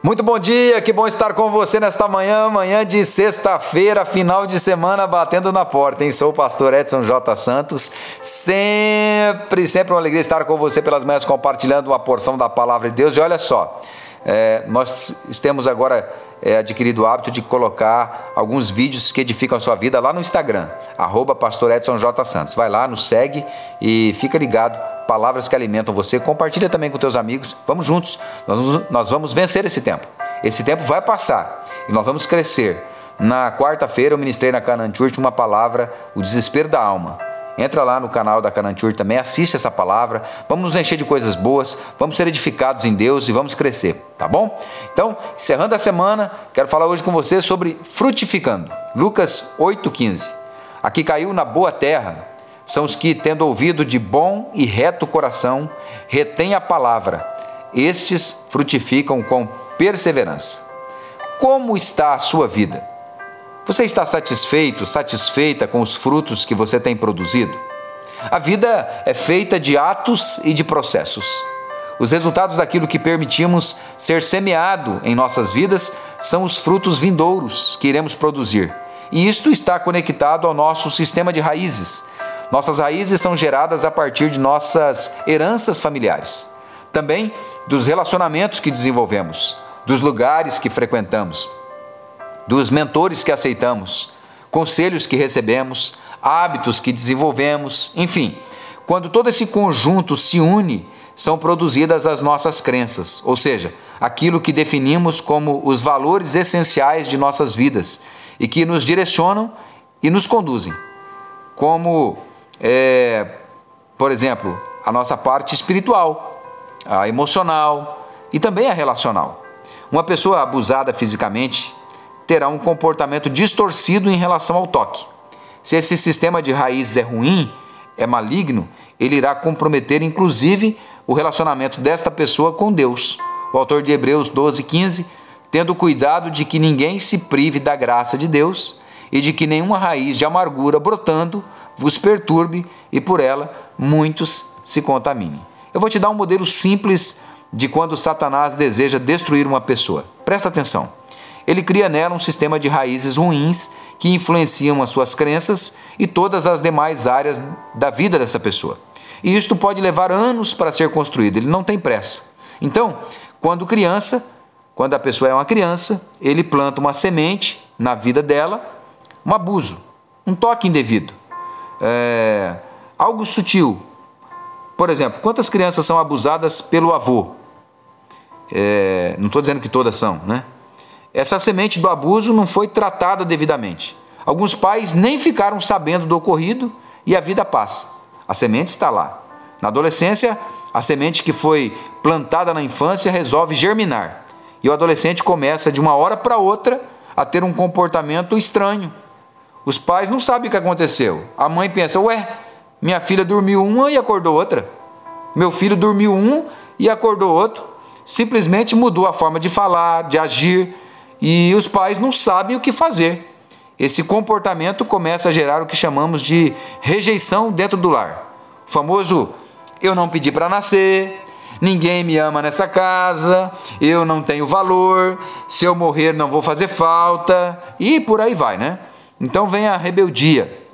Muito bom dia, que bom estar com você nesta manhã, manhã de sexta-feira, final de semana batendo na porta, hein? Sou o pastor Edson J. Santos, sempre, sempre uma alegria estar com você pelas manhãs compartilhando uma porção da palavra de Deus. E olha só, é, nós temos agora é, adquirido o hábito de colocar alguns vídeos que edificam a sua vida lá no Instagram, arroba pastor Edson J. Santos. Vai lá, nos segue e fica ligado palavras que alimentam você. Compartilha também com teus amigos. Vamos juntos. Nós, nós vamos vencer esse tempo. Esse tempo vai passar e nós vamos crescer. Na quarta-feira eu ministrei na Canaan Church uma palavra, o desespero da alma. Entra lá no canal da Canaan Church também, assiste essa palavra. Vamos nos encher de coisas boas, vamos ser edificados em Deus e vamos crescer, tá bom? Então, encerrando a semana, quero falar hoje com você sobre frutificando. Lucas 8,15. Aqui caiu na boa terra são os que, tendo ouvido de bom e reto coração, retêm a palavra. Estes frutificam com perseverança. Como está a sua vida? Você está satisfeito, satisfeita com os frutos que você tem produzido? A vida é feita de atos e de processos. Os resultados daquilo que permitimos ser semeado em nossas vidas são os frutos vindouros que iremos produzir. E isto está conectado ao nosso sistema de raízes, nossas raízes são geradas a partir de nossas heranças familiares, também dos relacionamentos que desenvolvemos, dos lugares que frequentamos, dos mentores que aceitamos, conselhos que recebemos, hábitos que desenvolvemos, enfim, quando todo esse conjunto se une, são produzidas as nossas crenças, ou seja, aquilo que definimos como os valores essenciais de nossas vidas e que nos direcionam e nos conduzem. Como é, por exemplo, a nossa parte espiritual, a emocional e também a relacional. Uma pessoa abusada fisicamente terá um comportamento distorcido em relação ao toque. Se esse sistema de raízes é ruim, é maligno, ele irá comprometer inclusive o relacionamento desta pessoa com Deus. O autor de Hebreus 12, 15, tendo cuidado de que ninguém se prive da graça de Deus e de que nenhuma raiz de amargura brotando vos perturbe e por ela muitos se contaminem. Eu vou te dar um modelo simples de quando Satanás deseja destruir uma pessoa. Presta atenção. Ele cria nela um sistema de raízes ruins que influenciam as suas crenças e todas as demais áreas da vida dessa pessoa. E isto pode levar anos para ser construído, ele não tem pressa. Então, quando criança, quando a pessoa é uma criança, ele planta uma semente na vida dela, um abuso, um toque indevido, é, algo sutil. Por exemplo, quantas crianças são abusadas pelo avô? É, não estou dizendo que todas são, né? Essa semente do abuso não foi tratada devidamente. Alguns pais nem ficaram sabendo do ocorrido e a vida passa. A semente está lá. Na adolescência, a semente que foi plantada na infância resolve germinar. E o adolescente começa de uma hora para outra a ter um comportamento estranho, os pais não sabem o que aconteceu. A mãe pensa: ué, minha filha dormiu uma e acordou outra. Meu filho dormiu um e acordou outro. Simplesmente mudou a forma de falar, de agir, e os pais não sabem o que fazer. Esse comportamento começa a gerar o que chamamos de rejeição dentro do lar. O famoso eu não pedi para nascer, ninguém me ama nessa casa, eu não tenho valor, se eu morrer não vou fazer falta, e por aí vai, né? Então vem a rebeldia.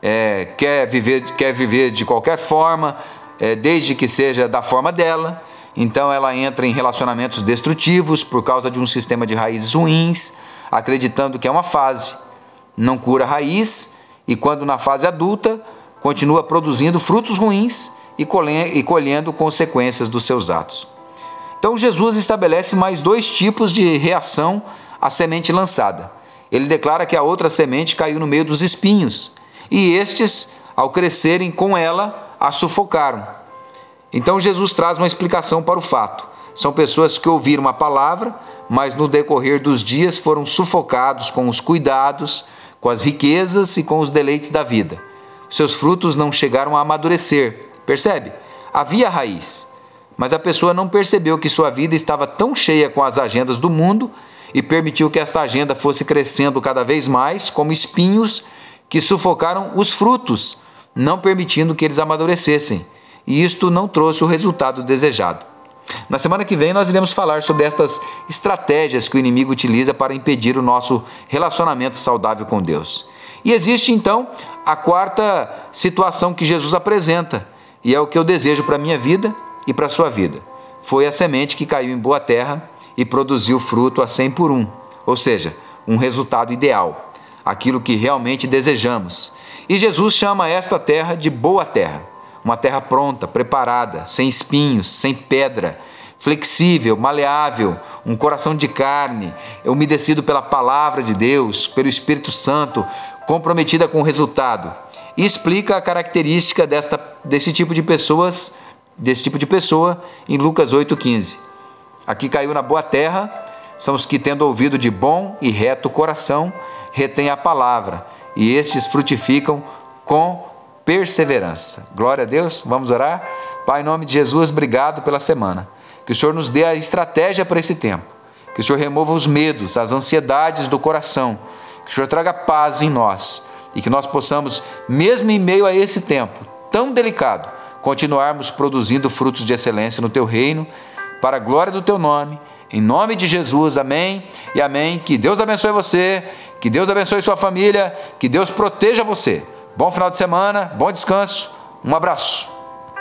É, quer, viver, quer viver de qualquer forma, é, desde que seja da forma dela. Então ela entra em relacionamentos destrutivos por causa de um sistema de raízes ruins, acreditando que é uma fase. Não cura a raiz e, quando na fase adulta, continua produzindo frutos ruins e colhendo consequências dos seus atos. Então Jesus estabelece mais dois tipos de reação à semente lançada ele declara que a outra semente caiu no meio dos espinhos, e estes, ao crescerem com ela, a sufocaram. Então Jesus traz uma explicação para o fato. São pessoas que ouviram a palavra, mas no decorrer dos dias foram sufocados com os cuidados, com as riquezas e com os deleites da vida. Seus frutos não chegaram a amadurecer. Percebe? Havia raiz, mas a pessoa não percebeu que sua vida estava tão cheia com as agendas do mundo e permitiu que esta agenda fosse crescendo cada vez mais, como espinhos que sufocaram os frutos, não permitindo que eles amadurecessem. E isto não trouxe o resultado desejado. Na semana que vem nós iremos falar sobre estas estratégias que o inimigo utiliza para impedir o nosso relacionamento saudável com Deus. E existe então a quarta situação que Jesus apresenta, e é o que eu desejo para a minha vida e para a sua vida. Foi a semente que caiu em boa terra e produziu fruto a 100 por um, ou seja, um resultado ideal, aquilo que realmente desejamos. E Jesus chama esta terra de boa terra, uma terra pronta, preparada, sem espinhos, sem pedra, flexível, maleável, um coração de carne, umedecido pela palavra de Deus, pelo Espírito Santo, comprometida com o resultado. E explica a característica desta, desse tipo de pessoas, desse tipo de pessoa em Lucas 8:15. Aqui caiu na boa terra, são os que tendo ouvido de bom e reto coração, retêm a palavra, e estes frutificam com perseverança. Glória a Deus, vamos orar? Pai, em nome de Jesus, obrigado pela semana. Que o Senhor nos dê a estratégia para esse tempo. Que o Senhor remova os medos, as ansiedades do coração. Que o Senhor traga paz em nós e que nós possamos, mesmo em meio a esse tempo tão delicado, continuarmos produzindo frutos de excelência no teu reino, para a glória do teu nome. Em nome de Jesus, amém e amém. Que Deus abençoe você, que Deus abençoe sua família, que Deus proteja você. Bom final de semana, bom descanso, um abraço.